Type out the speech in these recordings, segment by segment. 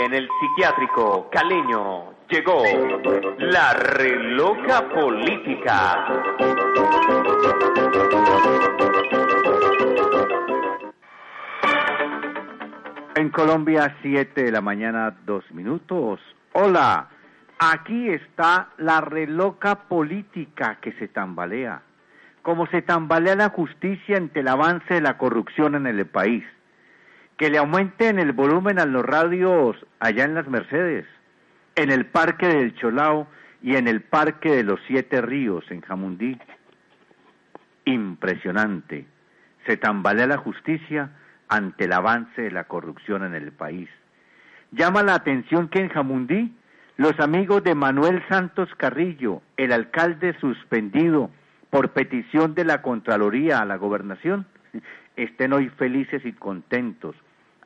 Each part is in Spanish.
En el psiquiátrico caleño llegó la reloca política. En Colombia, 7 de la mañana, dos minutos. Hola, aquí está la reloca política que se tambalea. Como se tambalea la justicia ante el avance de la corrupción en el país. Que le aumenten el volumen a los radios allá en las Mercedes, en el Parque del Cholao y en el Parque de los Siete Ríos en Jamundí. Impresionante. Se tambalea la justicia ante el avance de la corrupción en el país. Llama la atención que en Jamundí los amigos de Manuel Santos Carrillo, el alcalde suspendido por petición de la Contraloría a la gobernación, estén hoy felices y contentos,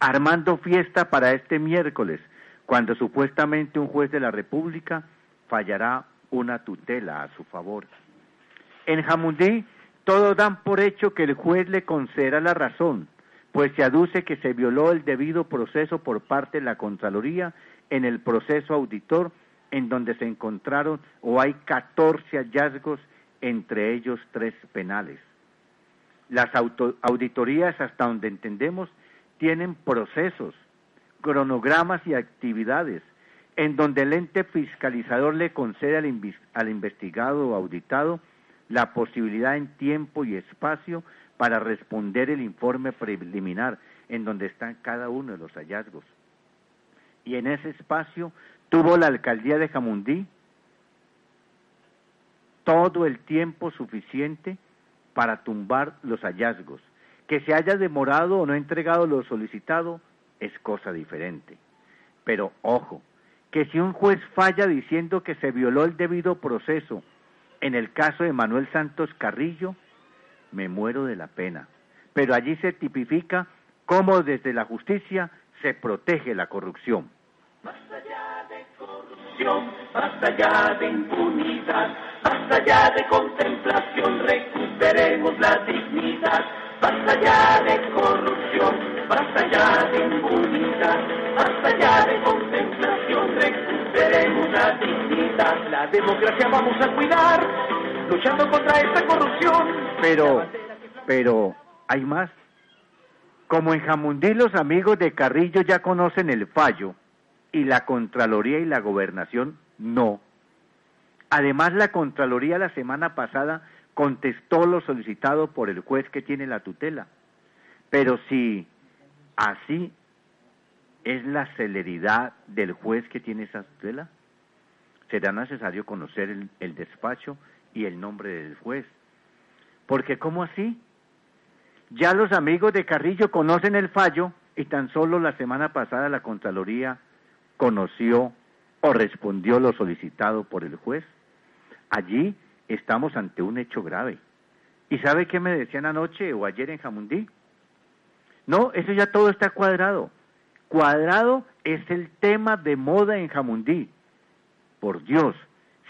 armando fiesta para este miércoles, cuando supuestamente un juez de la República fallará una tutela a su favor. En Jamundí todos dan por hecho que el juez le concederá la razón, pues se aduce que se violó el debido proceso por parte de la Contraloría en el proceso auditor en donde se encontraron o hay 14 hallazgos, entre ellos tres penales. Las auditorías, hasta donde entendemos, tienen procesos, cronogramas y actividades en donde el ente fiscalizador le concede al, investigado o auditado la posibilidad en tiempo y espacio para responder el informe preliminar en donde están cada uno de los hallazgos. Y en ese espacio tuvo la alcaldía de Jamundí todo el tiempo suficiente para tumbar los hallazgos. Que se haya demorado o no entregado lo solicitado es cosa diferente. Pero ojo, que si un juez falla diciendo que se violó el debido proceso en el caso de Manuel Santos Carrillo, me muero de la pena. Pero allí se tipifica cómo desde la justicia se protege la corrupción. Basta ya de corrupción, de impunidad, basta ya de contemplación, recuperemos la dignidad. Basta ya de corrupción, basta ya de impunidad, basta ya de contemplación, recuperemos la dignidad. La democracia vamos a cuidar, luchando contra esta corrupción. Pero, pero, hay más. Como en Jamundí los amigos de Carrillo ya conocen el fallo y la Contraloría y la Gobernación no. Además, la Contraloría la semana pasada contestó lo solicitado por el juez que tiene la tutela. Pero si así es la celeridad del juez que tiene esa tutela, será necesario conocer el, despacho y el nombre del juez. Porque ¿cómo así? Ya los amigos de Carrillo conocen el fallo y tan solo la semana pasada la Contraloría conoció o respondió lo solicitado por el juez. Allí estamos ante un hecho grave. ¿Y sabe qué me decían anoche o ayer en Jamundí? No, eso ya todo está cuadrado. Cuadrado es el tema de moda en Jamundí. Por Dios,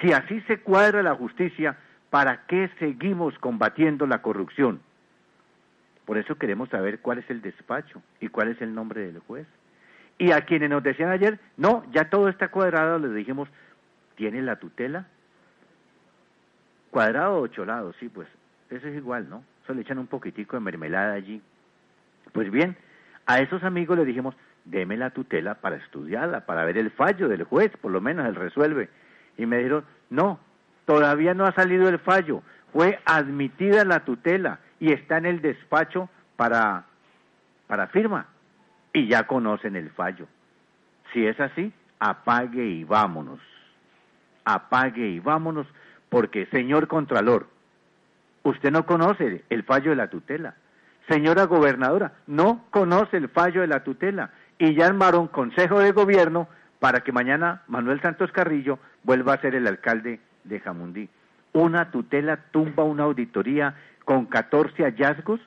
si así se cuadra la justicia, ¿para qué seguimos combatiendo la corrupción? Por eso queremos saber cuál es el despacho y cuál es el nombre del juez. Y a quienes nos decían ayer, no, ya todo está cuadrado, les dijimos, ¿tiene la tutela? Cuadrado o cholado, sí, pues eso es igual, ¿no? Solo le echan un poquitico de mermelada allí. Pues bien, a esos amigos les dijimos, deme la tutela para estudiarla, para ver el fallo del juez, por lo menos él resuelve. Y me dijeron, no, todavía no ha salido el fallo, fue admitida la tutela y está en el despacho para, para firma. Y ya conocen el fallo. Si es así, apague y vámonos. Apague y vámonos, porque señor Contralor, usted no conoce el fallo de la tutela. Señora gobernadora, no conoce el fallo de la tutela. Y ya armaron consejo de gobierno para que mañana Manuel Santos Carrillo vuelva a ser el alcalde de Jamundí. Una tutela tumba una auditoría con 14 hallazgos,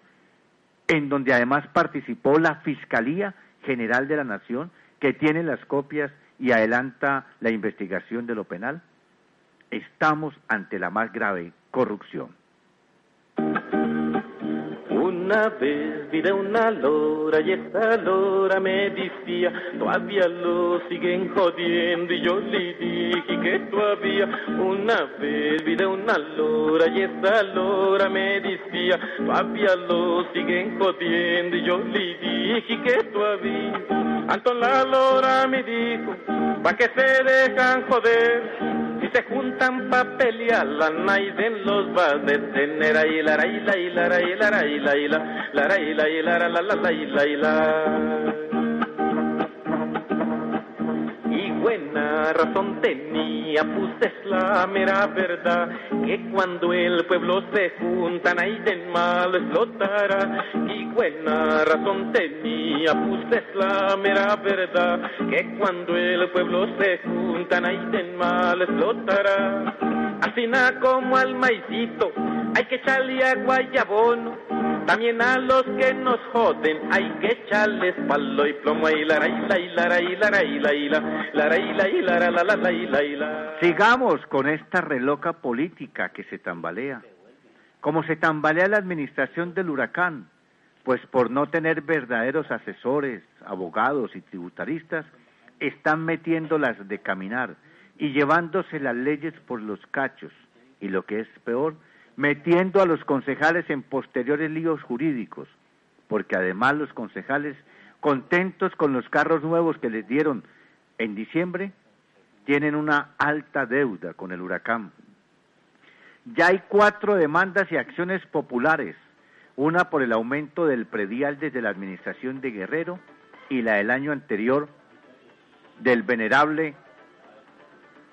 en donde además participó la Fiscalía General de la Nación, que tiene las copias y adelanta la investigación de lo penal. Estamos ante la más grave corrupción. Un Una vez vi de una lora y esta lora me decía, todavía lo siguen jodiendo y yo le dije que todavía. Una vez vi de una lora y esta lora me decía, todavía lo siguen jodiendo y yo le dije que todavía. Anton la lora me dijo, pa' que se dejan joder si se juntan pa' pelear, la Naiden los va a detener. Ahí la la la la la la la la la la la la la buena razón tenía, pues es la mera verdad, que cuando el pueblo se junta, nadie malo explotará. Y buena razón tenía, pues es la mera verdad, que cuando el pueblo se junta, nadie malo explotará. Así nada como al maicito, hay que echarle agua y abono. También a los que nos joden hay que echarles palo y plomo. Y la y la y la y la y la y la la y la. Sigamos con esta reloca política que se tambalea. Como se tambalea la administración del huracán, pues por no tener verdaderos asesores, abogados y tributaristas, están metiéndolas de caminar y llevándose las leyes por los cachos. Y lo que es peor, metiendo a los concejales en posteriores líos jurídicos, porque además los concejales, contentos con los carros nuevos que les dieron en diciembre, tienen una alta deuda con el huracán. Ya hay cuatro demandas y acciones populares, una por el aumento del predial desde la administración de Guerrero y la del año anterior del venerable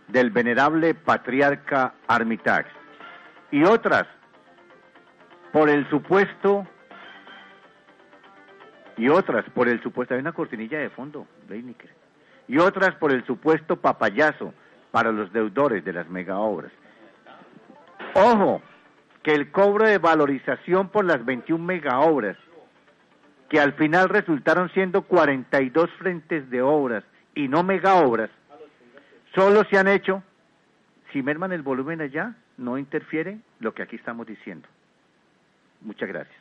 del venerable patriarca Armitax y otras por el supuesto y otras por el supuesto hay una cortinilla de fondo y otras por el supuesto papayazo para los deudores de las megaobras ojo que el cobro de valorización por las 21 megaobras que al final resultaron siendo 42 frentes de obras y no megaobras solo se han hecho si merman el volumen allá no interfiere lo que aquí estamos diciendo. Muchas gracias.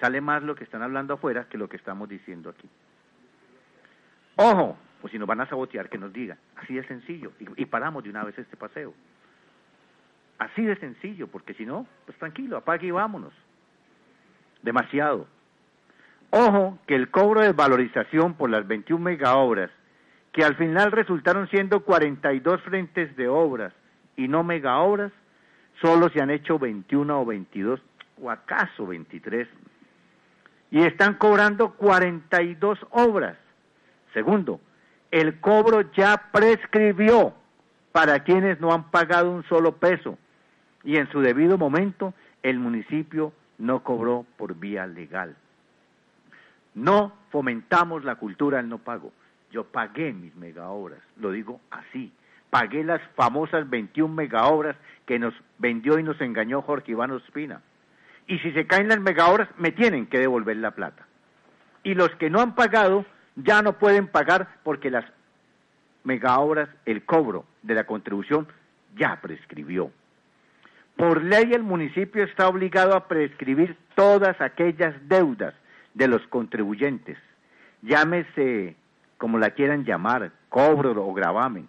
Sale más lo que están hablando afuera que lo que estamos diciendo aquí. Ojo, pues si nos van a sabotear, que nos digan. Así de sencillo. Y, paramos de una vez este paseo. Así de sencillo, porque si no, pues tranquilo, apague y vámonos. Demasiado. Ojo, que el cobro de valorización por las 21 megaobras, que al final resultaron siendo 42 frentes de obras y no megaobras, solo se han hecho 21 o 22 o acaso 23 y están cobrando 42 obras. Segundo, el cobro ya prescribió para quienes no han pagado un solo peso y en su debido momento el municipio no cobró por vía legal. No fomentamos la cultura del no pago. Yo pagué mis megaobras, lo digo así, pagué las famosas 21 megaobras que nos vendió y nos engañó Jorge Iván Ospina. Y si se caen las megaobras, me tienen que devolver la plata. Y los que no han pagado ya no pueden pagar porque las megaobras, el cobro de la contribución ya prescribió. Por ley el municipio está obligado a prescribir todas aquellas deudas de los contribuyentes, llámese como la quieran llamar, cobro o gravamen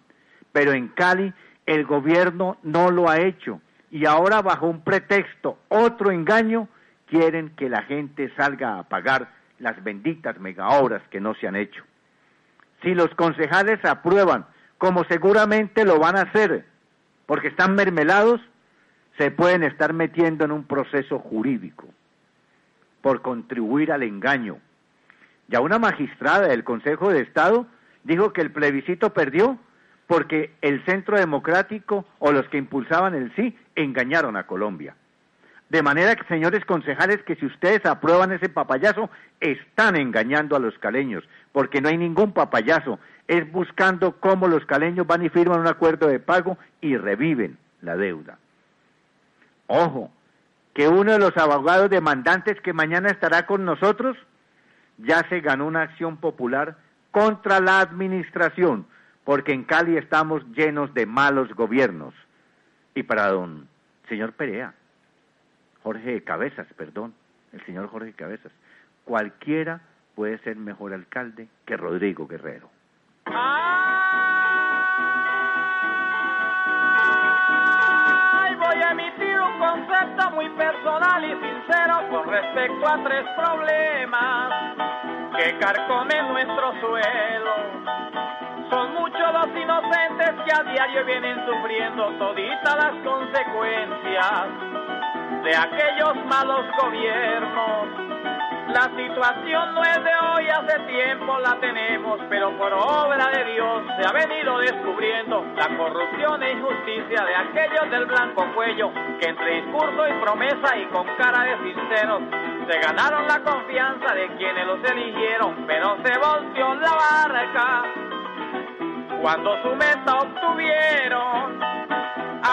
pero en Cali el gobierno no lo ha hecho y ahora bajo un pretexto, otro engaño, quieren que la gente salga a pagar las benditas megaobras que no se han hecho. Si los concejales aprueban, como seguramente lo van a hacer, porque están mermelados, se pueden estar metiendo en un proceso jurídico por contribuir al engaño. Ya una magistrada del Consejo de Estado dijo que el plebiscito perdió porque el Centro Democrático o los que impulsaban el sí engañaron a Colombia. De manera que, señores concejales, que si ustedes aprueban ese papayazo, están engañando a los caleños, porque no hay ningún papayazo, es buscando cómo los caleños van y firman un acuerdo de pago y reviven la deuda. Ojo, que uno de los abogados demandantes que mañana estará con nosotros ya se ganó una acción popular contra la administración porque en Cali estamos llenos de malos gobiernos. Y para don señor Perea, Jorge Cabezas, perdón, el señor Jorge Cabezas, cualquiera puede ser mejor alcalde que Rodrigo Guerrero. Ay, y sincero con respecto a tres problemas que carcomen nuestro suelo. Son muchos los inocentes que a diario vienen sufriendo toditas las consecuencias de aquellos malos gobiernos la situación no es de hoy, hace tiempo la tenemos, pero por obra de Dios se ha venido descubriendo la corrupción e injusticia de aquellos del blanco cuello que entre discurso y promesa y con cara de sinceros se ganaron la confianza de quienes los eligieron, pero se volteó la barca cuando su meta obtuvieron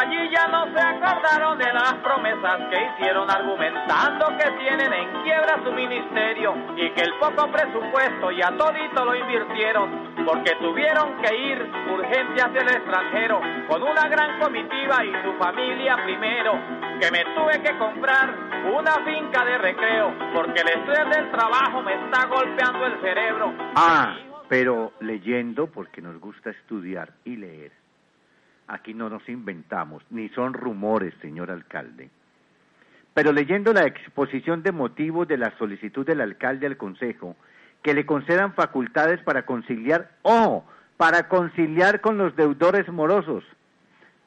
Allí ya no se acordaron de las promesas que hicieron argumentando que tienen en quiebra su ministerio y que el poco presupuesto ya todito lo invirtieron porque tuvieron que ir urgente hacia el extranjero con una gran comitiva y su familia primero que me tuve que comprar una finca de recreo porque el estrés del trabajo me está golpeando el cerebro. Ah, pero leyendo porque nos gusta estudiar y leer Aquí no nos inventamos, ni son rumores, señor alcalde. Pero leyendo la exposición de motivos de la solicitud del alcalde al Consejo, que le concedan facultades para conciliar, o para conciliar con los deudores morosos,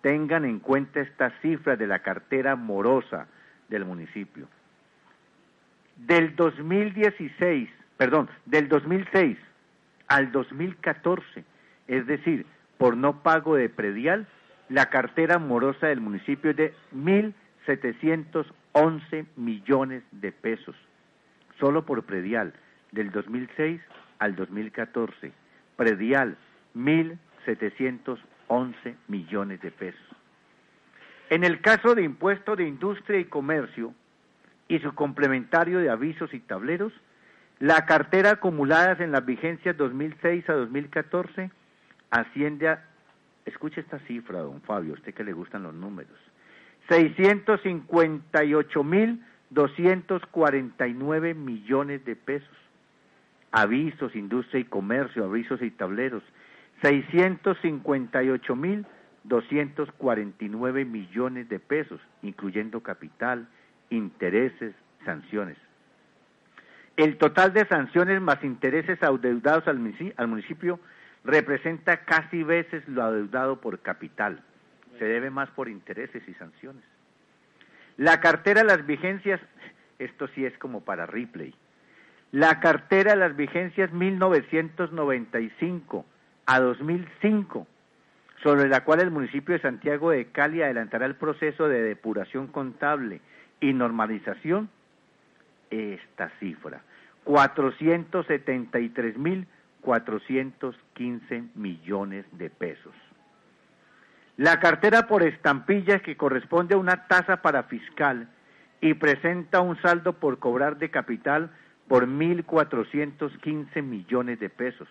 tengan en cuenta esta cifra de la cartera morosa del municipio. Del 2016, perdón, del 2006 al 2014, es decir, por no pago de predial, la cartera morosa del municipio es de 1.711 millones de pesos, solo por predial, del 2006 al 2014. Predial, 1.711 millones de pesos. En el caso de impuesto de industria y comercio y su complementario de avisos y tableros, la cartera acumuladas en las vigencias 2006 a 2014 asciende a, escuche esta cifra, don Fabio, usted que le gustan los números, 658.249 millones de pesos. Avisos, industria y comercio, avisos y tableros, 658.249 millones de pesos, incluyendo capital, intereses, sanciones. El total de sanciones más intereses adeudados al municipio representa casi veces lo adeudado por capital. Se debe más por intereses y sanciones. La cartera de las vigencias, esto sí es como para Ripley. La cartera de las vigencias 1995 a 2005, sobre la cual el municipio de Santiago de Cali adelantará el proceso de depuración contable y normalización, esta cifra, 473 mil 415 millones de pesos. La cartera por estampillas que corresponde a una tasa para fiscal y presenta un saldo por cobrar de capital por 1.415 millones de pesos.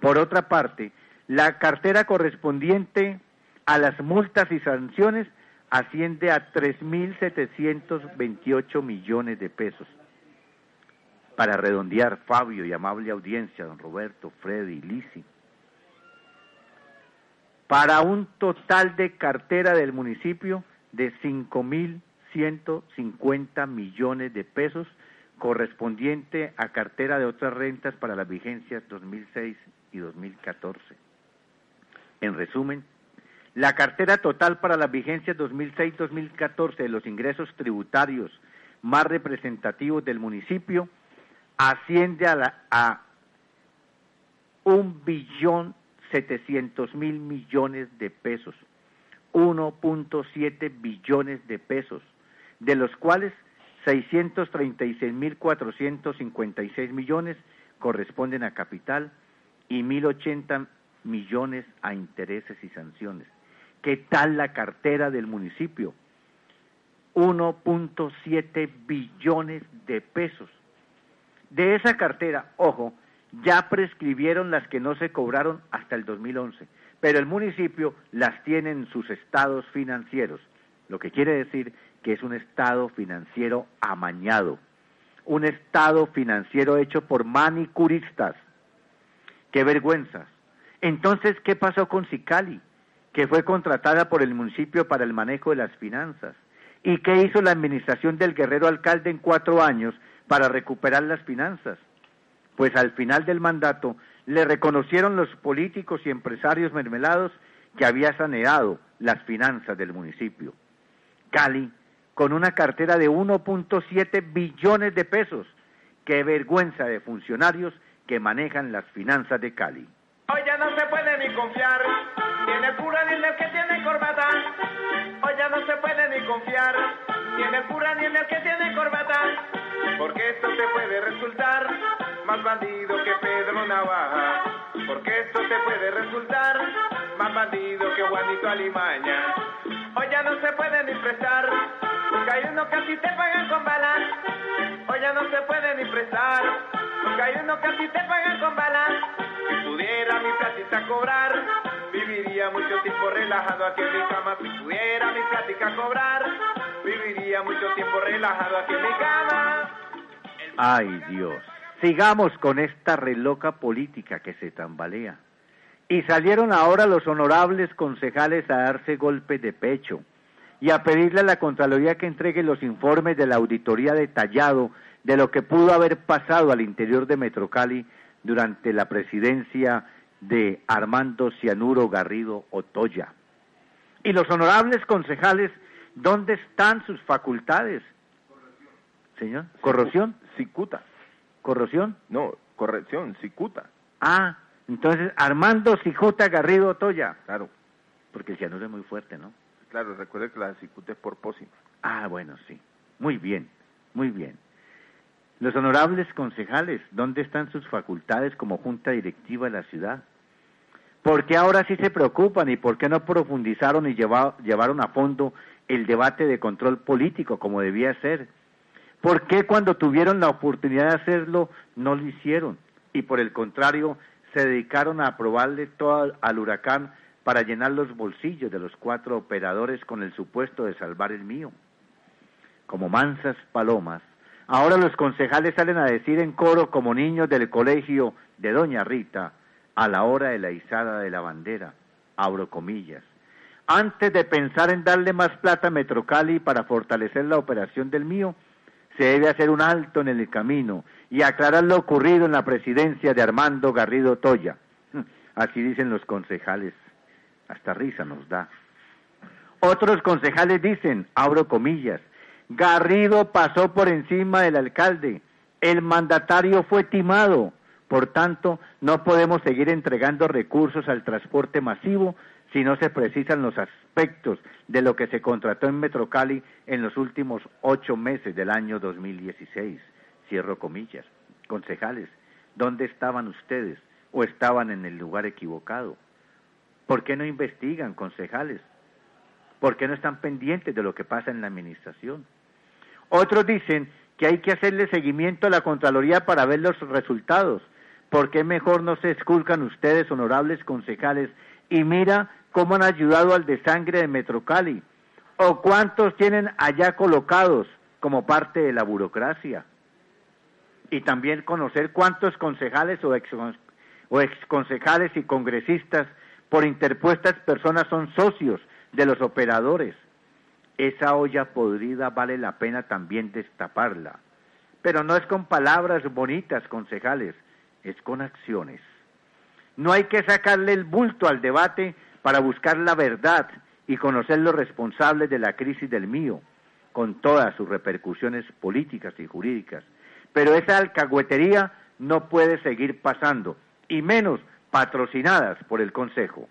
Por otra parte, la cartera correspondiente a las multas y sanciones asciende a 3.728 millones de pesos para redondear, Fabio y amable audiencia, don Roberto, Freddy, Lisi, para un total de cartera del municipio de 5.150 millones de pesos correspondiente a cartera de otras rentas para las vigencias 2006 y 2014. En resumen, la cartera total para las vigencias 2006-2014 de los ingresos tributarios más representativos del municipio asciende a, la, a un billón setecientos mil millones de pesos, 1.7 billones de pesos, de los cuales 636 mil 456 millones corresponden a capital y 1.080 millones a intereses y sanciones. ¿Qué tal la cartera del municipio? 1.7 billones de pesos. De esa cartera, ojo, ya prescribieron las que no se cobraron hasta el 2011, pero el municipio las tiene en sus estados financieros, lo que quiere decir que es un estado financiero amañado, un estado financiero hecho por manicuristas. Qué vergüenza. Entonces, ¿qué pasó con Sicali? Que fue contratada por el municipio para el manejo de las finanzas. ¿Y qué hizo la administración del guerrero alcalde en cuatro años para recuperar las finanzas? Pues al final del mandato le reconocieron los políticos y empresarios mermelados que había saneado las finanzas del municipio. Cali, con una cartera de 1.7 billones de pesos. Qué vergüenza de funcionarios que manejan las finanzas de Cali. Hoy ya no se puede ni confiar, ni en el cura ni que tiene corbata. Hoy ya no se puede ni confiar, ni en el cura ni en el que tiene corbata. Porque esto te puede resultar más bandido que Pedro Navaja. Porque esto te puede resultar más bandido que Juanito Alimaña. Hoy ya no se puede ni prestar, porque hay uno que así te pagan con balas. Hoy ya no se puede ni prestar, porque hay uno que así te pagan con balas. Si pudiera mi platita cobrar, viviría mucho tiempo relajado aquí en mi cama. Si pudiera mi plática cobrar, mucho tiempo relajado aquí en. Ay Dios, sigamos con esta reloca política que se tambalea. Y salieron ahora los honorables concejales a darse golpes de pecho y a pedirle a la Contraloría que entregue los informes de la auditoría detallado de lo que pudo haber pasado al interior de Metrocali durante la presidencia de Armando Cianuro Garrido Otoya. Y los honorables concejales, ¿dónde están sus facultades? Señor, corrosión, Cicuta. corrosión. No, corrección, cicuta. Ah, entonces Armando Cicuta Garrido Otoya, Claro, porque el cianuro es muy fuerte, ¿no? claro, recuerde que la cicuta es por pócima. Ah, bueno, sí. Muy bien, muy bien. Los honorables concejales, ¿dónde están sus facultades como junta directiva de la ciudad? ¿Por qué ahora sí se preocupan y por qué no profundizaron y lleva- llevaron a fondo el debate de control político como debía ser? ¿Por qué cuando tuvieron la oportunidad de hacerlo no lo hicieron? Y por el contrario, se dedicaron a aprobarle todo al huracán para llenar los bolsillos de los cuatro operadores con el supuesto de salvar el mío. Como mansas palomas, ahora los concejales salen a decir en coro como niños del colegio de Doña Rita a la hora de la izada de la bandera, abro comillas. Antes de pensar en darle más plata a Metrocali para fortalecer la operación del mío, se debe hacer un alto en el camino y aclarar lo ocurrido en la presidencia de Armando Garrido Toya. Así dicen los concejales. Hasta risa nos da. Otros concejales dicen, abro comillas, Garrido pasó por encima del alcalde, el mandatario fue timado, por tanto, no podemos seguir entregando recursos al transporte masivo si no se precisan los aspectos de lo que se contrató en Metrocali en los últimos ocho meses del año 2016. Cierro comillas. Concejales, ¿dónde estaban ustedes? ¿O estaban en el lugar equivocado? ¿Por qué no investigan, concejales? ¿Por qué no están pendientes de lo que pasa en la administración? Otros dicen que hay que hacerle seguimiento a la Contraloría para ver los resultados. ¿Por qué mejor no se esculcan ustedes, honorables concejales, y mira cómo han ayudado al desangre de Metrocali? ¿O cuántos tienen allá colocados como parte de la burocracia? Y también conocer cuántos concejales o ex, o exconcejales y congresistas por interpuestas personas son socios de los operadores. Esa olla podrida vale la pena también destaparla. Pero no es con palabras bonitas, concejales, es con acciones. No hay que sacarle el bulto al debate para buscar la verdad y conocer los responsables de la crisis del mío, con todas sus repercusiones políticas y jurídicas. Pero esa alcahuetería no puede seguir pasando, y menos patrocinadas por el Consejo.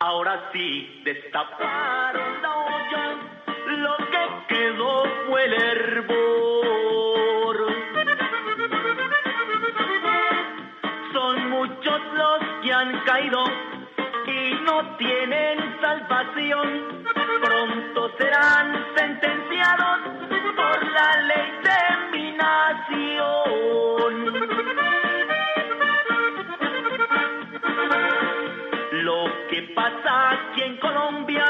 Ahora sí, destaparon la olla, lo que quedó fue el hervor. Por la ley de mi nación. Lo que pasa aquí en Colombia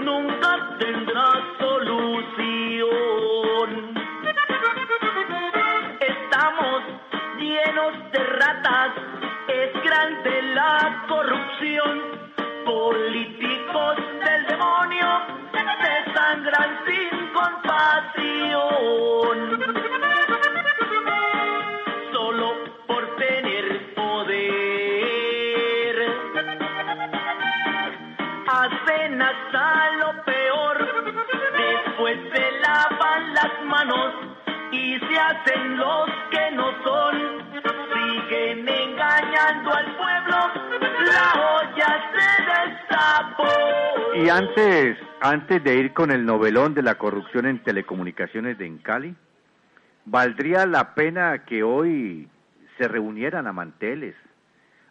nunca tendrá solución. de ratas, es grande la corrupción. Políticos del demonio se sangran sin compasión. Solo por tener poder. Hacen hasta lo peor. Después se lavan las manos y se hacen los que no son. Siguen engañando al pueblo. La olla se destapó. Y antes, antes de ir con el novelón de la corrupción en telecomunicaciones de Encali, valdría la pena que hoy se reunieran a manteles,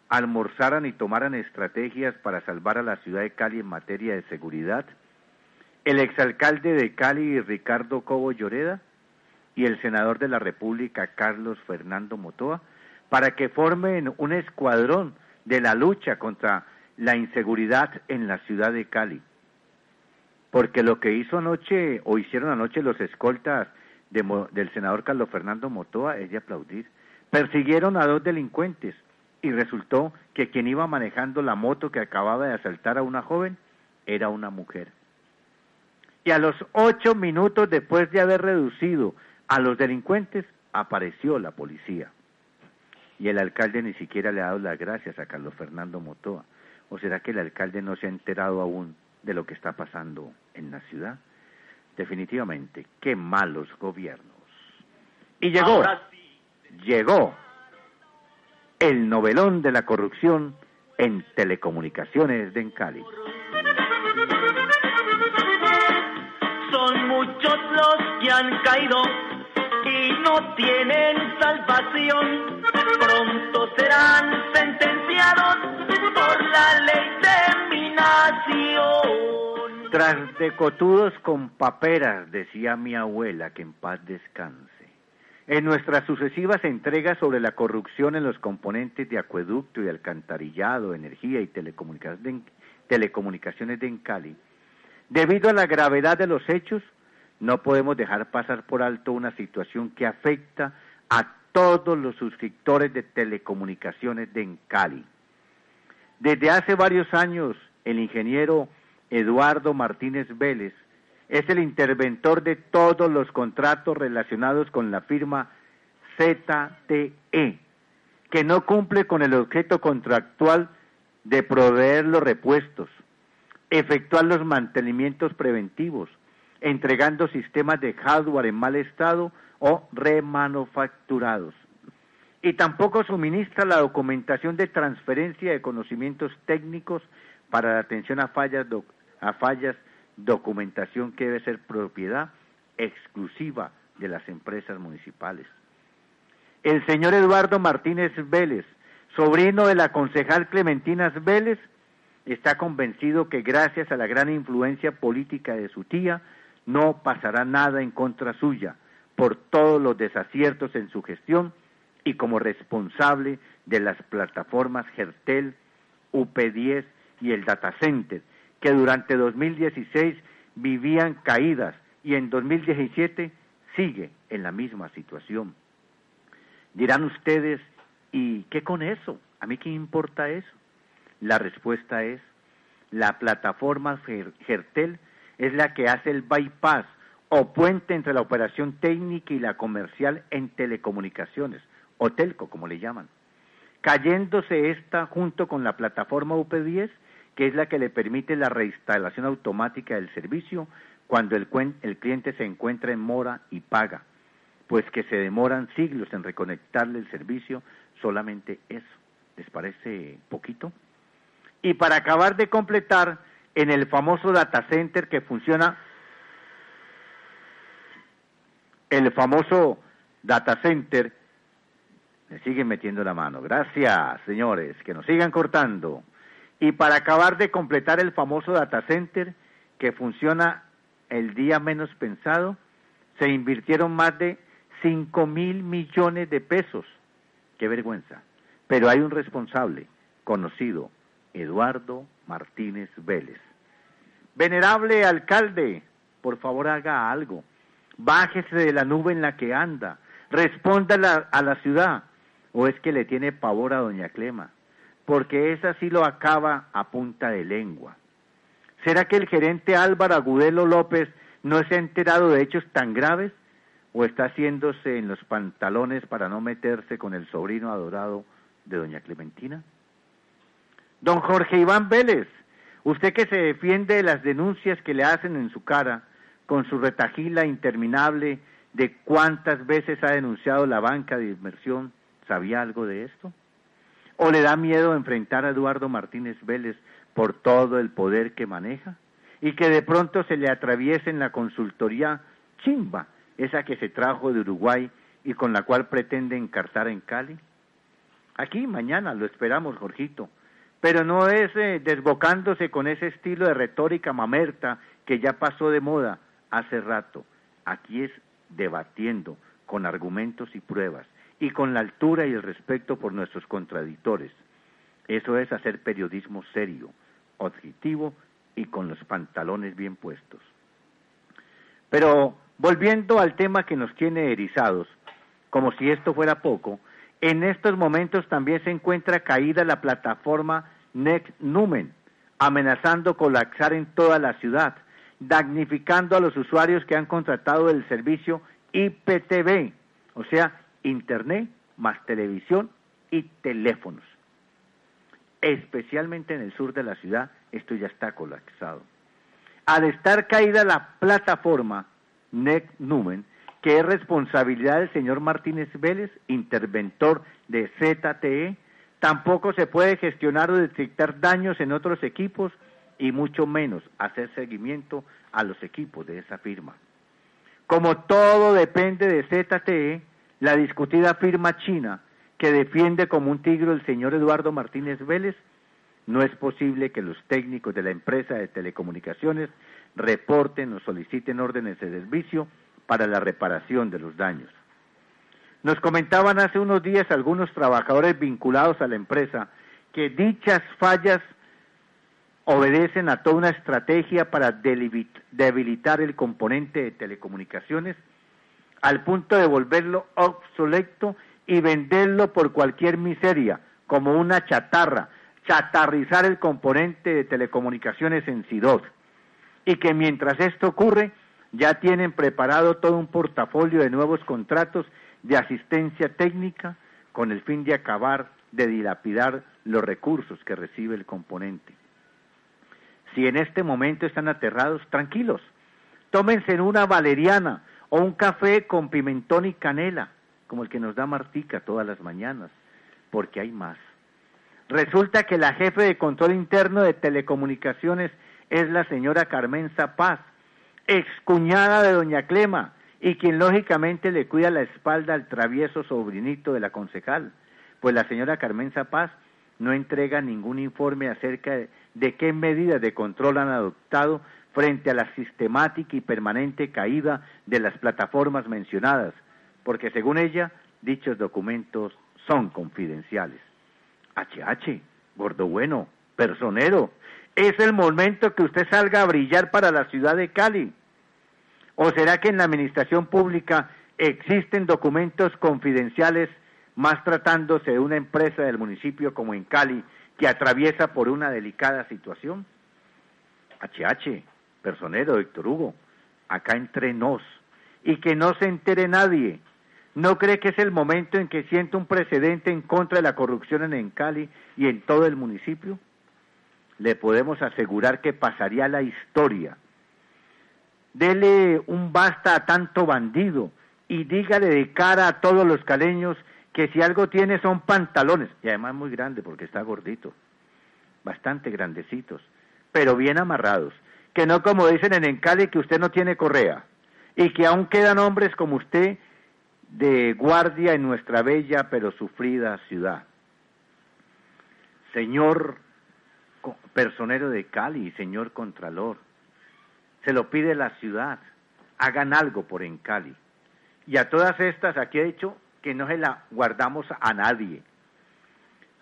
almorzaran y tomaran estrategias para salvar a la ciudad de Cali en materia de seguridad. El exalcalde de Cali, Ricardo Cobo Lloreda, y el senador de la República, Carlos Fernando Motoa, para que formen un escuadrón de la lucha contra la inseguridad en la ciudad de Cali. Porque lo que hizo anoche, o hicieron anoche los escoltas de del senador Carlos Fernando Motoa es de aplaudir. Persiguieron a dos delincuentes y resultó que quien iba manejando la moto que acababa de asaltar a una joven era una mujer. Y a los ocho minutos después de haber reducido a los delincuentes, apareció la policía. Y el alcalde ni siquiera le ha dado las gracias a Carlos Fernando Motoa. ¿O será que el alcalde no se ha enterado aún de lo que está pasando en la ciudad? Definitivamente, qué malos gobiernos. Y llegó, sí. llegó el novelón de la corrupción en telecomunicaciones de Encali. Son muchos los que han caído y no tienen salvación. Pronto serán sentenciados por la ley nación. Tras de cotudos con paperas, decía mi abuela, que en paz descanse. En nuestras sucesivas entregas sobre la corrupción en los componentes de acueducto y alcantarillado, energía y telecomunicaciones de Encali, debido a la gravedad de los hechos, no podemos dejar pasar por alto una situación que afecta a todos los suscriptores de telecomunicaciones de Encali. Desde hace varios años, el ingeniero Eduardo Martínez Vélez es el interventor de todos los contratos relacionados con la firma ZTE, que no cumple con el objeto contractual de proveer los repuestos, efectuar los mantenimientos preventivos, entregando sistemas de hardware en mal estado o remanufacturados. Y tampoco suministra la documentación de transferencia de conocimientos técnicos para la atención a fallas, a fallas documentación que debe ser propiedad exclusiva de las empresas municipales. El señor Eduardo Martínez Vélez, sobrino de la concejal Clementina Vélez, está convencido que gracias a la gran influencia política de su tía, no pasará nada en contra suya por todos los desaciertos en su gestión y como responsable de las plataformas Gertel, UP10 y el Data Center, que durante 2016 vivían caídas y en 2017 sigue en la misma situación. Dirán ustedes, ¿y qué con eso? ¿A mí qué importa eso? La respuesta es, la plataforma Ger- Gertel es la que hace el bypass o puente entre la operación técnica y la comercial en telecomunicaciones, o telco como le llaman, cayéndose esta junto con la plataforma UP10, que es la que le permite la reinstalación automática del servicio cuando el, cliente se encuentra en mora y paga, pues que se demoran siglos en reconectarle el servicio, solamente eso. ¿Les parece poquito? Y para acabar de completar, en el famoso data center que funciona, el famoso data center, le siguen metiendo la mano. Gracias, señores, que nos sigan cortando. Y para acabar de completar el famoso data center que funciona el día menos pensado, se invirtieron más de 5 mil millones de pesos. Qué vergüenza. Pero hay un responsable, conocido, Eduardo Martínez Vélez. Venerable alcalde, por favor haga algo. Bájese de la nube en la que anda. Responda a la, ciudad. ¿O es que le tiene pavor a doña Clema? Porque esa sí lo acaba a punta de lengua. ¿Será que el gerente Álvaro Agudelo López no se ha enterado de hechos tan graves? ¿O está haciéndose en los pantalones para no meterse con el sobrino adorado de doña Clementina? Don Jorge Iván Vélez, usted que se defiende de las denuncias que le hacen en su cara, con su retajila interminable de cuántas veces ha denunciado la banca de inversión, ¿sabía algo de esto? ¿O le da miedo enfrentar a Eduardo Martínez Vélez por todo el poder que maneja? Y que de pronto se le atraviese en la consultoría chimba, esa que se trajo de Uruguay y con la cual pretende encartar en Cali. Aquí mañana lo esperamos, Jorgito, pero no es eh, desbocándose con ese estilo de retórica mamerta que ya pasó de moda hace rato. Aquí es debatiendo con argumentos y pruebas y con la altura y el respeto por nuestros contradictores. Eso es hacer periodismo serio, objetivo y con los pantalones bien puestos. Pero volviendo al tema que nos tiene erizados, como si esto fuera poco, en estos momentos también se encuentra caída la plataforma Next Numen, amenazando colapsar en toda la ciudad, damnificando a los usuarios que han contratado el servicio IPTV, o sea, Internet más televisión y teléfonos. Especialmente en el sur de la ciudad, esto ya está colapsado. Al estar caída la plataforma NEC Numen, que es responsabilidad del señor Martínez Vélez, interventor de ZTE, tampoco se puede gestionar o detectar daños en otros equipos y mucho menos hacer seguimiento a los equipos de esa firma. Como todo depende de ZTE, la discutida firma china que defiende como un tigre el señor Eduardo Martínez Vélez, no es posible que los técnicos de la empresa de telecomunicaciones reporten o soliciten órdenes de servicio para la reparación de los daños. Nos comentaban hace unos días algunos trabajadores vinculados a la empresa que dichas fallas obedecen a toda una estrategia para debilitar el componente de telecomunicaciones al punto de volverlo obsoleto y venderlo por cualquier miseria, como una chatarra, chatarrizar el componente de telecomunicaciones en SIDOS. Y que mientras esto ocurre, ya tienen preparado todo un portafolio de nuevos contratos de asistencia técnica con el fin de acabar de dilapidar los recursos que recibe el componente. Si en este momento están aterrados, tranquilos. Tómense en una valeriana o un café con pimentón y canela, como el que nos da Martica todas las mañanas, porque hay más. Resulta que la jefe de control interno de telecomunicaciones es la señora Carmen Zapaz, excuñada de doña Clema, y quien lógicamente le cuida la espalda al travieso sobrinito de la concejal, pues la señora Carmen Zapaz no entrega ningún informe acerca de, de qué medidas de control han adoptado frente a la sistemática y permanente caída de las plataformas mencionadas, porque según ella, dichos documentos son confidenciales. HH, gordo bueno, personero, es el momento que usted salga a brillar para la ciudad de Cali. ¿O será que en la administración pública existen documentos confidenciales más tratándose de una empresa del municipio como en Cali que atraviesa por una delicada situación? HH, personero Héctor Hugo, acá entre nos, y que no se entere nadie. ¿No cree que es el momento en que siente un precedente en contra de la corrupción en Cali y en todo el municipio? Le podemos asegurar que pasaría la historia. Dele un basta a tanto bandido y dígale de cara a todos los caleños que si algo tiene son pantalones, y además muy grande porque está gordito, bastante grandecitos, pero bien amarrados, que no como dicen en Encali que usted no tiene correa, y que aún quedan hombres como usted de guardia en nuestra bella pero sufrida ciudad. Señor personero de Cali, señor Contralor, se lo pide la ciudad, hagan algo por Encali. Y a todas estas, aquí he dicho que no se la guardamos a nadie.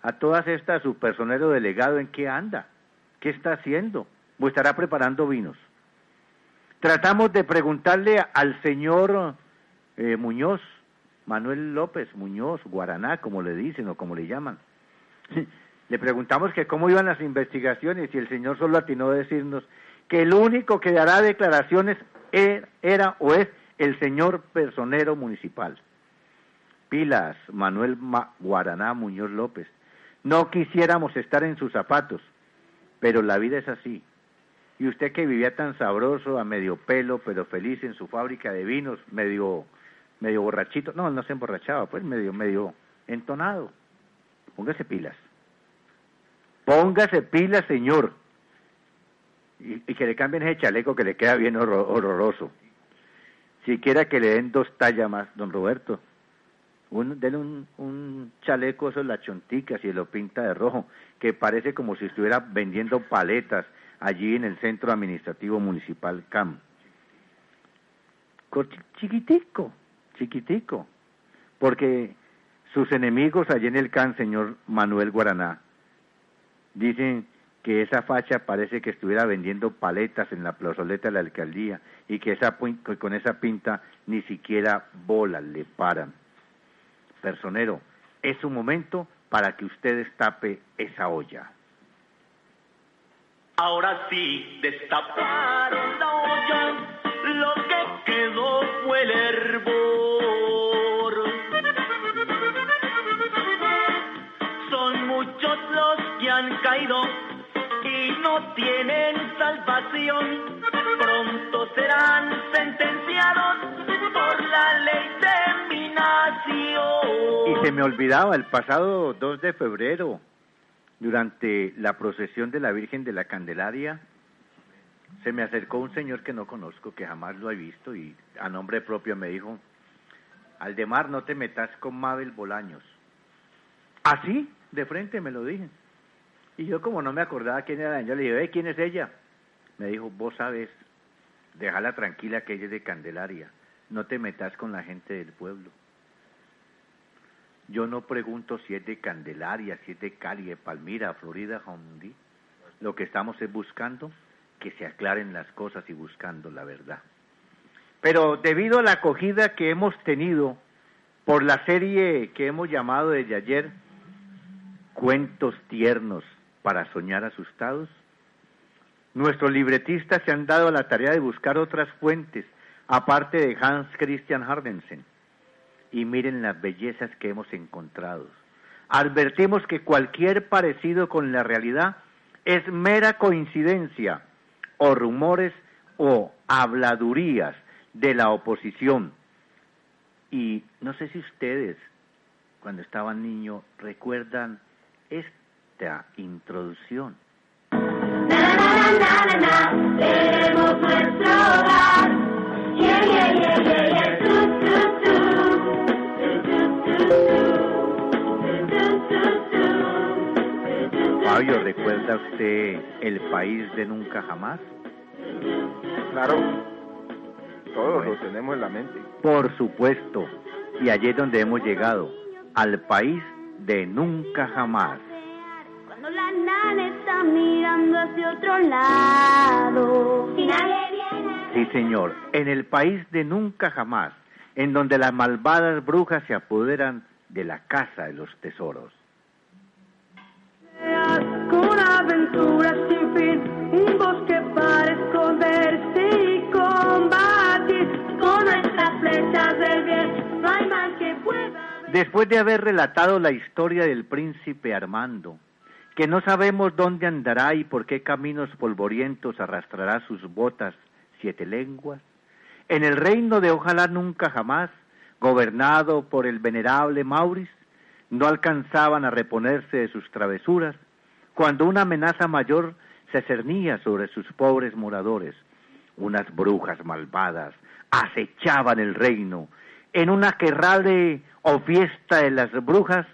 A todas estas, su personero delegado, ¿en qué anda? ¿Qué está haciendo? ¿O estará preparando vinos? Tratamos de preguntarle al señor eh, Muñoz, Manuel López Muñoz, Guaraná, como le dicen o como le llaman. Le preguntamos que cómo iban las investigaciones y el señor solo atinó a decirnos que el único que dará declaraciones era, era o es el señor personero municipal. Pilas, Manuel Ma- Guaraná Muñoz López. No quisiéramos estar en sus zapatos, pero la vida es así. Y usted que vivía tan sabroso, a medio pelo, pero feliz en su fábrica de vinos, medio, medio borrachito, no, no se emborrachaba, pues medio, medio entonado. Póngase pilas. Póngase pilas, señor. Y, que le cambien ese chaleco que le queda bien horror- horroroso. Siquiera que le den dos tallas más, don Roberto. Un, denle un, un chaleco, eso las chonticas, y lo pinta de rojo, que parece como si estuviera vendiendo paletas allí en el centro administrativo municipal CAM. Chiquitico, chiquitico, porque sus enemigos allí en el CAM, señor Manuel Guaraná, dicen que esa facha parece que estuviera vendiendo paletas en la plazoleta de la alcaldía y que esa con esa pinta ni siquiera bolas le paran. Personero, es un momento para que usted destape esa olla. Ahora sí, destaparon la olla, lo que quedó fue el hervor. Son muchos los que han caído y no tienen salvación. Pronto serán sentenciados por la ley de mi nación. Y se me olvidaba, el pasado 2 de febrero, durante la procesión de la Virgen de la Candelaria, se me acercó un señor que no conozco, que jamás lo he visto, y a nombre propio me dijo, Aldemar, no te metas con Mabel Bolaños. Así, de frente me lo dije. Y yo como no me acordaba quién era, yo le dije, "Eh, ¿quién es ella? Me dijo, vos sabes, déjala tranquila que ella es de Candelaria, no te metas con la gente del pueblo. Yo no pregunto si es de Candelaria, si es de Cali, de Palmira, Florida, Hondi. Lo que estamos es buscando que se aclaren las cosas y buscando la verdad. Pero debido a la acogida que hemos tenido por la serie que hemos llamado desde ayer Cuentos tiernos para soñar asustados, nuestros libretistas se han dado a la tarea de buscar otras fuentes aparte de Hans Christian Hardensen y miren las bellezas que hemos encontrado. Advertimos que cualquier parecido con la realidad es mera coincidencia o rumores o habladurías de la oposición. Y no sé si ustedes, cuando estaban niños, recuerdan esta introducción. Queremos nuestro hogar. ¿Recuerda usted el país de nunca jamás? Claro, todos lo tenemos en la mente. Por supuesto. Y allí es donde hemos llegado, al país de nunca jamás. Cuando la nana está mirando hacia otro lado. Y nadie viene. Sí, señor, en el país de nunca jamás, en donde las malvadas brujas se apoderan de la casa de los tesoros. Después de haber relatado la historia del príncipe Armando, que no sabemos dónde andará y por qué caminos polvorientos arrastrará sus botas siete lenguas, en el reino de ojalá nunca jamás, gobernado por el venerable Mauris, no alcanzaban a reponerse de sus travesuras, cuando una amenaza mayor se cernía sobre sus pobres moradores. Unas brujas malvadas acechaban el reino. En una querrale o fiesta de las brujas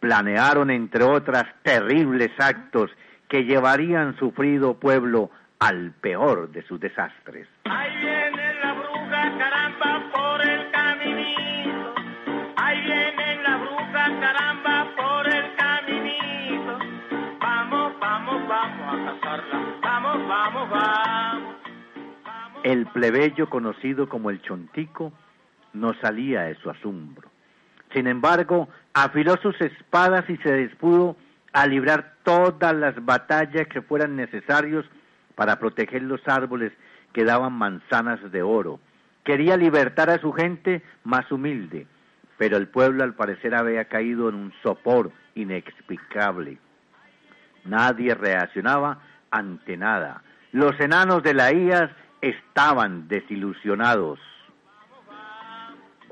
planearon, entre otras, terribles actos que llevarían sufrido pueblo al peor de sus desastres. Ahí viene la bruja, caramba, por el caminito. Ahí viene la bruja, caramba, por el caminito. Vamos, vamos, vamos a cazarla. Vamos, vamos, vamos. El plebeyo conocido como el chontico no salía de su asombro. Sin embargo, afiló sus espadas y se dispuso a librar todas las batallas que fueran necesarios para proteger los árboles que daban manzanas de oro. Quería libertar a su gente más humilde, pero el pueblo al parecer había caído en un sopor inexplicable. Nadie reaccionaba ante nada. Los enanos de la IAS estaban desilusionados.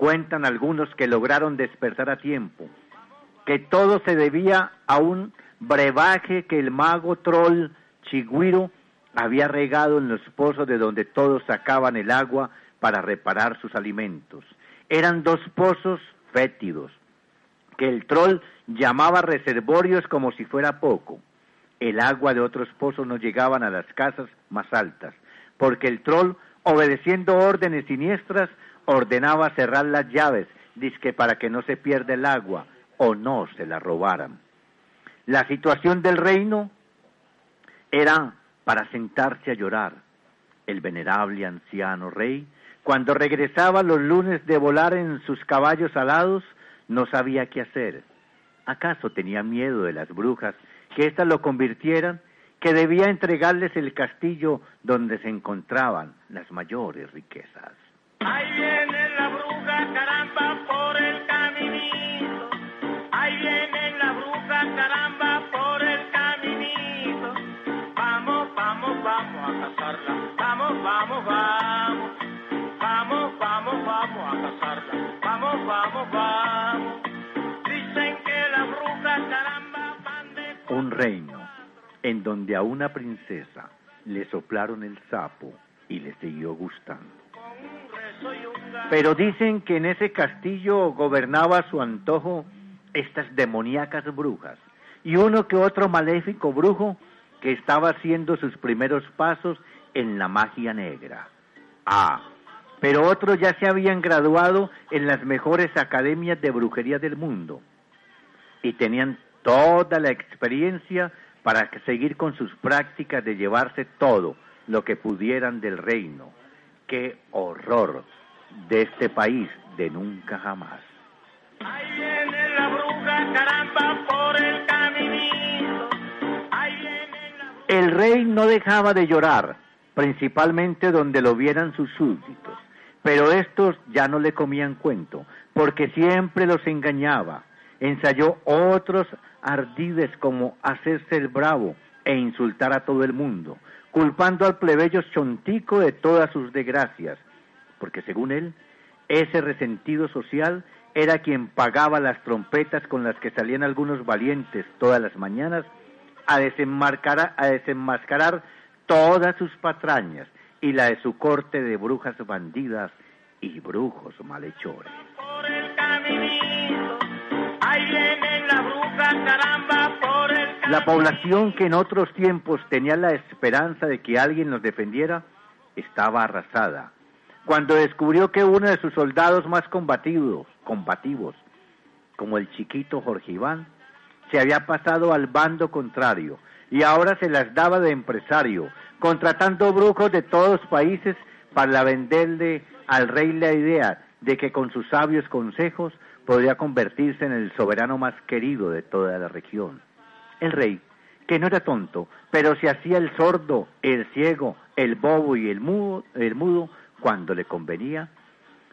Cuentan algunos que lograron despertar a tiempo, que todo se debía a un brebaje que el mago troll Chigüiro había regado en los pozos de donde todos sacaban el agua para reparar sus alimentos. Eran dos pozos fétidos, que el troll llamaba reservorios como si fuera poco. El agua de otros pozos no llegaban a las casas más altas, porque el troll, obedeciendo órdenes siniestras, ordenaba cerrar las llaves, disque para que no se pierda el agua o no se la robaran. La situación del reino era para sentarse a llorar. El venerable anciano rey, cuando regresaba los lunes de volar en sus caballos alados, no sabía qué hacer. ¿Acaso tenía miedo de las brujas, que éstas lo convirtieran, que debía entregarles el castillo donde se encontraban las mayores riquezas? Ahí viene la bruja, caramba, por el caminito. Ahí viene la bruja, caramba, por el caminito. Vamos, vamos, vamos a cazarla. Vamos, vamos, vamos. Vamos, vamos, vamos a cazarla. Vamos, vamos, vamos. Dicen que la bruja, caramba, van de... Un reino en donde a una princesa le soplaron el sapo y le siguió gustando. Pero dicen que en ese castillo gobernaba a su antojo estas demoníacas brujas y uno que otro maléfico brujo que estaba haciendo sus primeros pasos en la magia negra. Ah, pero otros ya se habían graduado en las mejores academias de brujería del mundo y tenían toda la experiencia para seguir con sus prácticas de llevarse todo lo que pudieran del reino. ¡Qué horror de este país de nunca jamás! Ahí viene la bruja, caramba, por el caminito. Ahí viene la bruja. El rey no dejaba de llorar, principalmente donde lo vieran sus súbditos, pero estos ya no le comían cuento, porque siempre los engañaba. Ensayó otros ardides como hacerse el bravo e insultar a todo el mundo, culpando al plebeyo chontico de todas sus desgracias, porque según él, ese resentido social era quien pagaba las trompetas con las que salían algunos valientes todas las mañanas a desenmascarar, a desenmascarar todas sus patrañas y la de su corte de brujas bandidas y brujos malhechores. por el La población que en otros tiempos tenía la esperanza de que alguien los defendiera estaba arrasada. Cuando descubrió que uno de sus soldados más combativos, combativos, como el chiquito Jorge Iván, se había pasado al bando contrario y ahora se las daba de empresario, contratando brujos de todos los países para venderle al rey la idea de que con sus sabios consejos podría convertirse en el soberano más querido de toda la región. El rey, que no era tonto, pero se hacía el sordo, el ciego, el bobo y el mudo, cuando le convenía,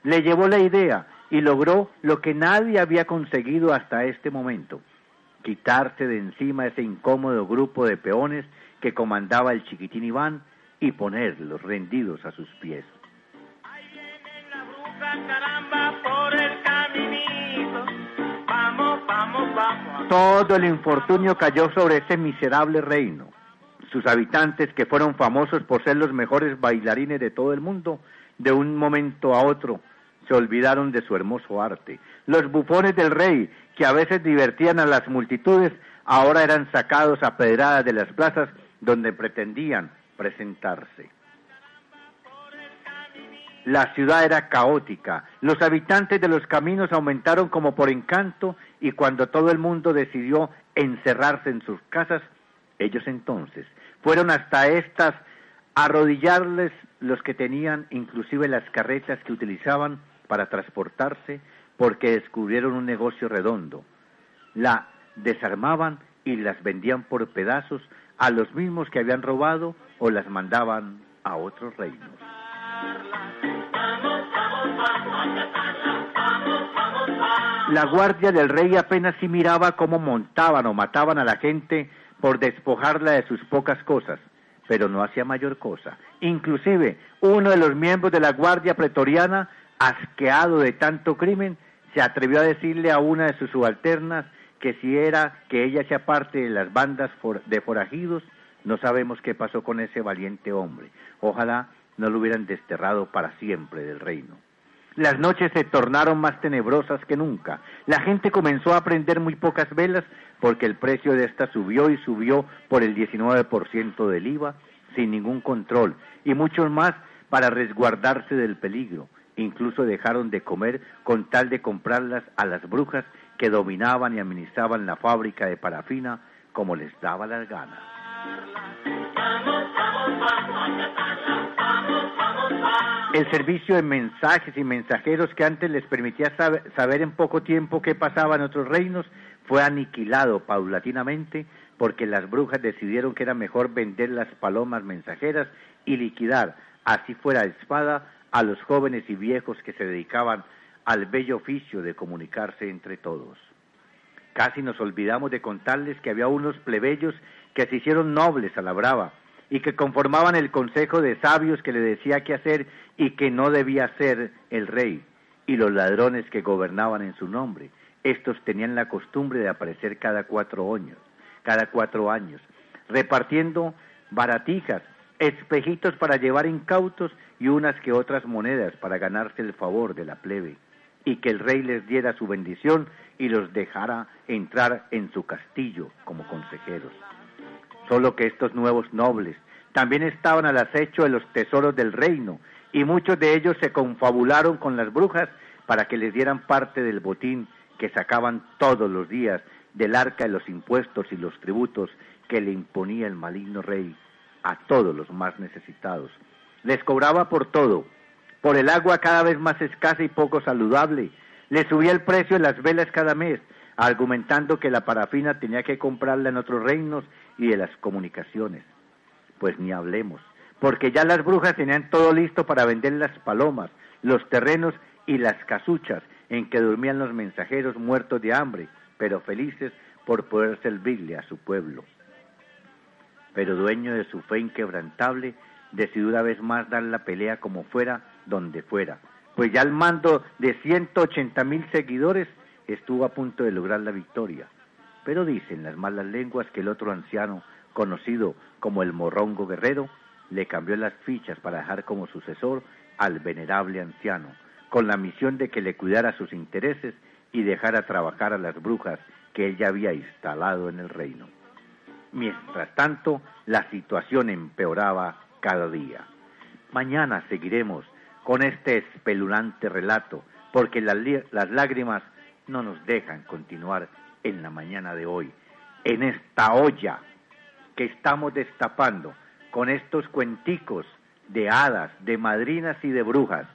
le llevó la idea y logró lo que nadie había conseguido hasta este momento, quitarse de encima ese incómodo grupo de peones que comandaba el chiquitín Iván y ponerlos rendidos a sus pies. La caramba, por. Todo el infortunio cayó sobre ese miserable reino. Sus habitantes, que fueron famosos por ser los mejores bailarines de todo el mundo, de un momento a otro se olvidaron de su hermoso arte. Los bufones del rey, que a veces divertían a las multitudes, ahora eran sacados a pedradas de las plazas donde pretendían presentarse. La ciudad era caótica, los habitantes de los caminos aumentaron como por encanto y cuando todo el mundo decidió encerrarse en sus casas, ellos entonces fueron hasta estas arrodillarles los que tenían inclusive las carretas que utilizaban para transportarse porque descubrieron un negocio redondo. La desarmaban y las vendían por pedazos a los mismos que habían robado o las mandaban a otros reinos. La guardia del rey apenas si miraba cómo montaban o mataban a la gente por despojarla de sus pocas cosas, pero no hacía mayor cosa. Inclusive, uno de los miembros de la guardia pretoriana, asqueado de tanto crimen, se atrevió a decirle a una de sus subalternas que si era que ella sea parte de las bandas for- de forajidos, no sabemos qué pasó con ese valiente hombre. Ojalá no lo hubieran desterrado para siempre del reino. Las noches se tornaron más tenebrosas que nunca. La gente comenzó a prender muy pocas velas porque el precio de estas subió y subió por el 19% del IVA sin ningún control y muchos más para resguardarse del peligro. Incluso dejaron de comer con tal de comprarlas a las brujas que dominaban y administraban la fábrica de parafina como les daba las ganas. El servicio de mensajes y mensajeros que antes les permitía sabe- saber en poco tiempo qué pasaba en otros reinos fue aniquilado paulatinamente porque las brujas decidieron que era mejor vender las palomas mensajeras y liquidar, así fuera de espada, a los jóvenes y viejos que se dedicaban al bello oficio de comunicarse entre todos. Casi nos olvidamos de contarles que había unos plebeyos que se hicieron nobles a la brava y que conformaban el consejo de sabios que le decía qué hacer y que no debía hacer el rey, y los ladrones que gobernaban en su nombre. Estos tenían la costumbre de aparecer cada cuatro años, cada cuatro años, repartiendo baratijas, espejitos para llevar incautos y unas que otras monedas para ganarse el favor de la plebe, y que el rey les diera su bendición y los dejara entrar en su castillo como consejeros. Solo que estos nuevos nobles también estaban al acecho de los tesoros del reino, y muchos de ellos se confabularon con las brujas para que les dieran parte del botín que sacaban todos los días del arca de los impuestos y los tributos que le imponía el maligno rey a todos los más necesitados. Les cobraba por todo, por el agua cada vez más escasa y poco saludable, les subía el precio de las velas cada mes, argumentando que la parafina tenía que comprarla en otros reinos y de las comunicaciones. Pues ni hablemos, porque ya las brujas tenían todo listo para vender las palomas, los terrenos y las casuchas en que dormían los mensajeros muertos de hambre, pero felices por poder servirle a su pueblo. Pero dueño de su fe inquebrantable, decidió una vez más dar la pelea como fuera, donde fuera, pues ya al mando de 180 mil seguidores estuvo a punto de lograr la victoria. Pero dicen las malas lenguas que el otro anciano, conocido como el morrongo guerrero, le cambió las fichas para dejar como sucesor al venerable anciano, con la misión de que le cuidara sus intereses y dejara trabajar a las brujas que él ya había instalado en el reino. Mientras tanto, la situación empeoraba cada día. Mañana seguiremos con este espeluznante relato, porque las, lágrimas no nos dejan continuar en la mañana de hoy, en esta olla que estamos destapando con estos cuenticos de hadas, de madrinas y de brujas,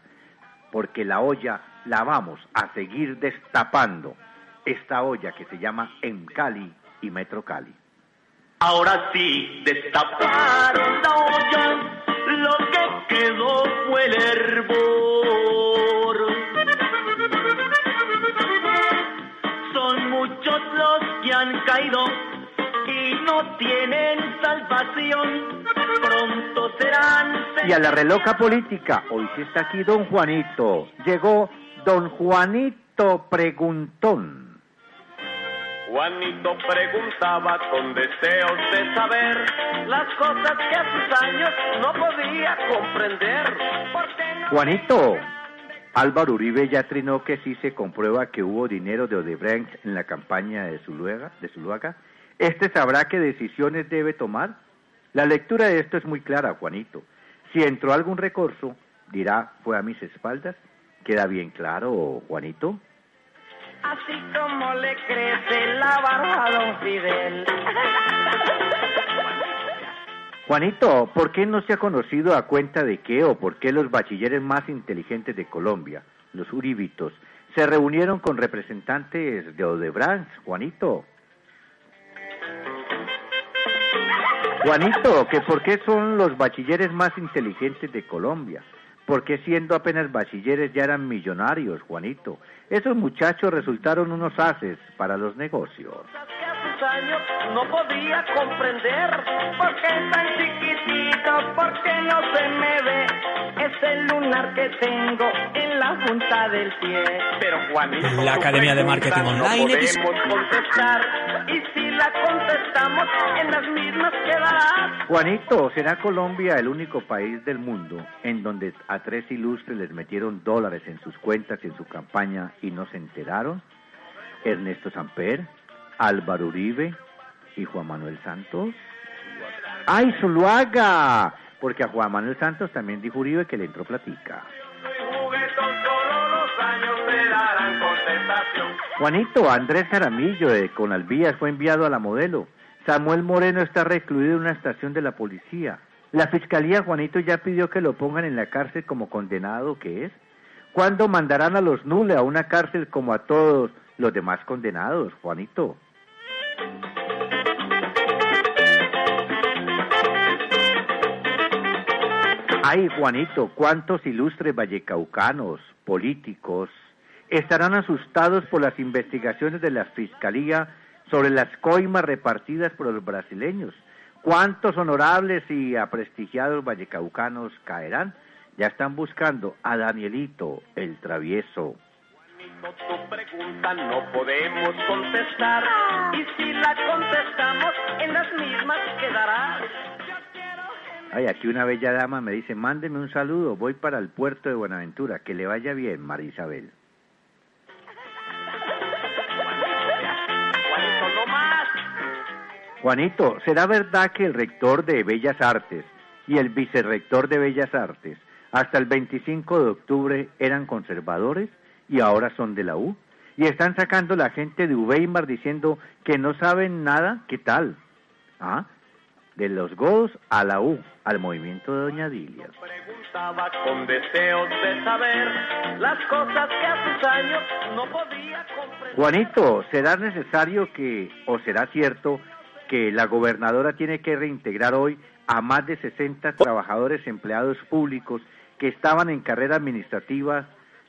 porque la olla la vamos a seguir destapando, esta olla que se llama Encali y Metro Cali. Ahora sí, destaparon la olla, Pronto serán Y a la reloca política, hoy sí está aquí don Juanito. Llegó don Juanito Preguntón. Juanito preguntaba con deseos de saber las cosas que a sus años no podía comprender. No Juanito, Álvaro Uribe ya trinó que sí se comprueba que hubo dinero de Odebrecht en la campaña de Zuluaga, de Zuluaga. ¿Este sabrá qué decisiones debe tomar? La lectura de esto es muy clara, Juanito. Si entró algún recurso, dirá, fue a mis espaldas. ¿Queda bien claro, Juanito? Así como le crece la barba a don Fidel. Juanito, ¿por qué no se ha conocido a cuenta de qué o por qué los bachilleres más inteligentes de Colombia, los uribitos, se reunieron con representantes de Odebrecht, Juanito. Juanito, que por qué son los bachilleres más inteligentes de Colombia. ¿Por qué siendo apenas bachilleres ya eran millonarios, Juanito? Esos muchachos resultaron unos haces para los negocios. no podía comprender por qué tan por qué no se me ve ese lunar que tengo en la punta del pie. Pero Juanito, La Academia de Marketing no Online, podemos contestar y si la contestamos en las mismas quedará. Juanito, ¿será Colombia el único país del mundo en donde a tres ilustres les metieron dólares en sus cuentas y en su campaña y no se enteraron? Ernesto Samper, Álvaro Uribe y Juan Manuel Santos. ¡Ay, Zuluaga! Porque a Juan Manuel Santos también dijo Uribe que le entró platica. Juanito, Andrés Jaramillo de Conalvías fue enviado a la modelo. Samuel Moreno está recluido en una estación de la policía. La fiscalía, Juanito, ya pidió que lo pongan en la cárcel como condenado que es. ¿Cuándo mandarán a los Nule a una cárcel como a todos los demás condenados, Juanito? Ay, Juanito, cuántos ilustres vallecaucanos, políticos, estarán asustados por las investigaciones de la Fiscalía sobre las coimas repartidas por los brasileños. ¿Cuántos honorables y aprestigiados vallecaucanos caerán? Ya están buscando a Danielito, el travieso. Tu pregunta no podemos contestar y si la contestamos en las mismas. Ay, aquí una bella dama me dice, mándeme un saludo, voy para el puerto de Buenaventura, que le vaya bien, María Isabel. Juanito, ¿será verdad que el rector de Bellas Artes y el vicerrector de Bellas Artes hasta el 25 de octubre eran conservadores y ahora son de la U? Y están sacando la gente de Uweimar diciendo que no saben nada, ¿qué tal? ¿Ah? De los godos a la U, al movimiento de Doña Dilia. Preguntaba con deseos de saber las cosas que a sus años no podía comprender. Juanito, ¿será necesario que, o será cierto, que la gobernadora tiene que reintegrar hoy a más de 60 trabajadores empleados públicos que estaban en carrera administrativa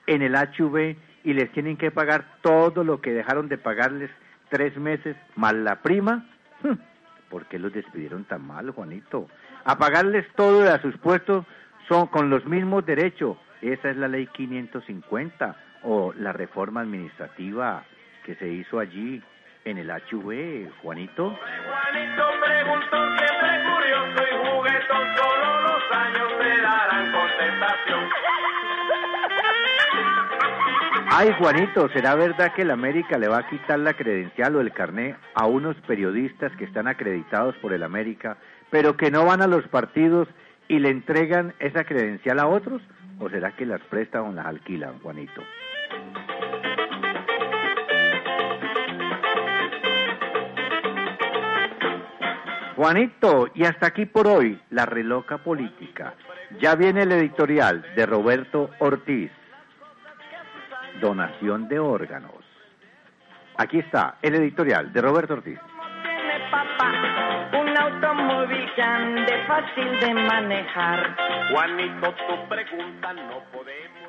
en el HV y les tienen que pagar todo lo que dejaron de pagarles tres meses más la prima? ¿Por qué los despidieron tan mal, Juanito? A pagarles todo a sus puestos son con los mismos derechos. Esa es la ley 550 o la reforma administrativa que se hizo allí en el HV, Juanito. Juanito preguntó siempre curioso y juguetón, solo los años me darán contestación. Ay, Juanito, ¿será verdad que el América le va a quitar la credencial o el carné a unos periodistas que están acreditados por el América, pero que no van a los partidos y le entregan esa credencial a otros? ¿O será que las prestan o las alquilan, Juanito? Juanito, y hasta aquí por hoy, la reloca política. Ya viene el editorial de Roberto Ortiz. Donación de órganos. Aquí está el editorial de Roberto Ortiz. Tiene papá un automóvil grande, fácil de manejar. Juanito, tu pregunta no podemos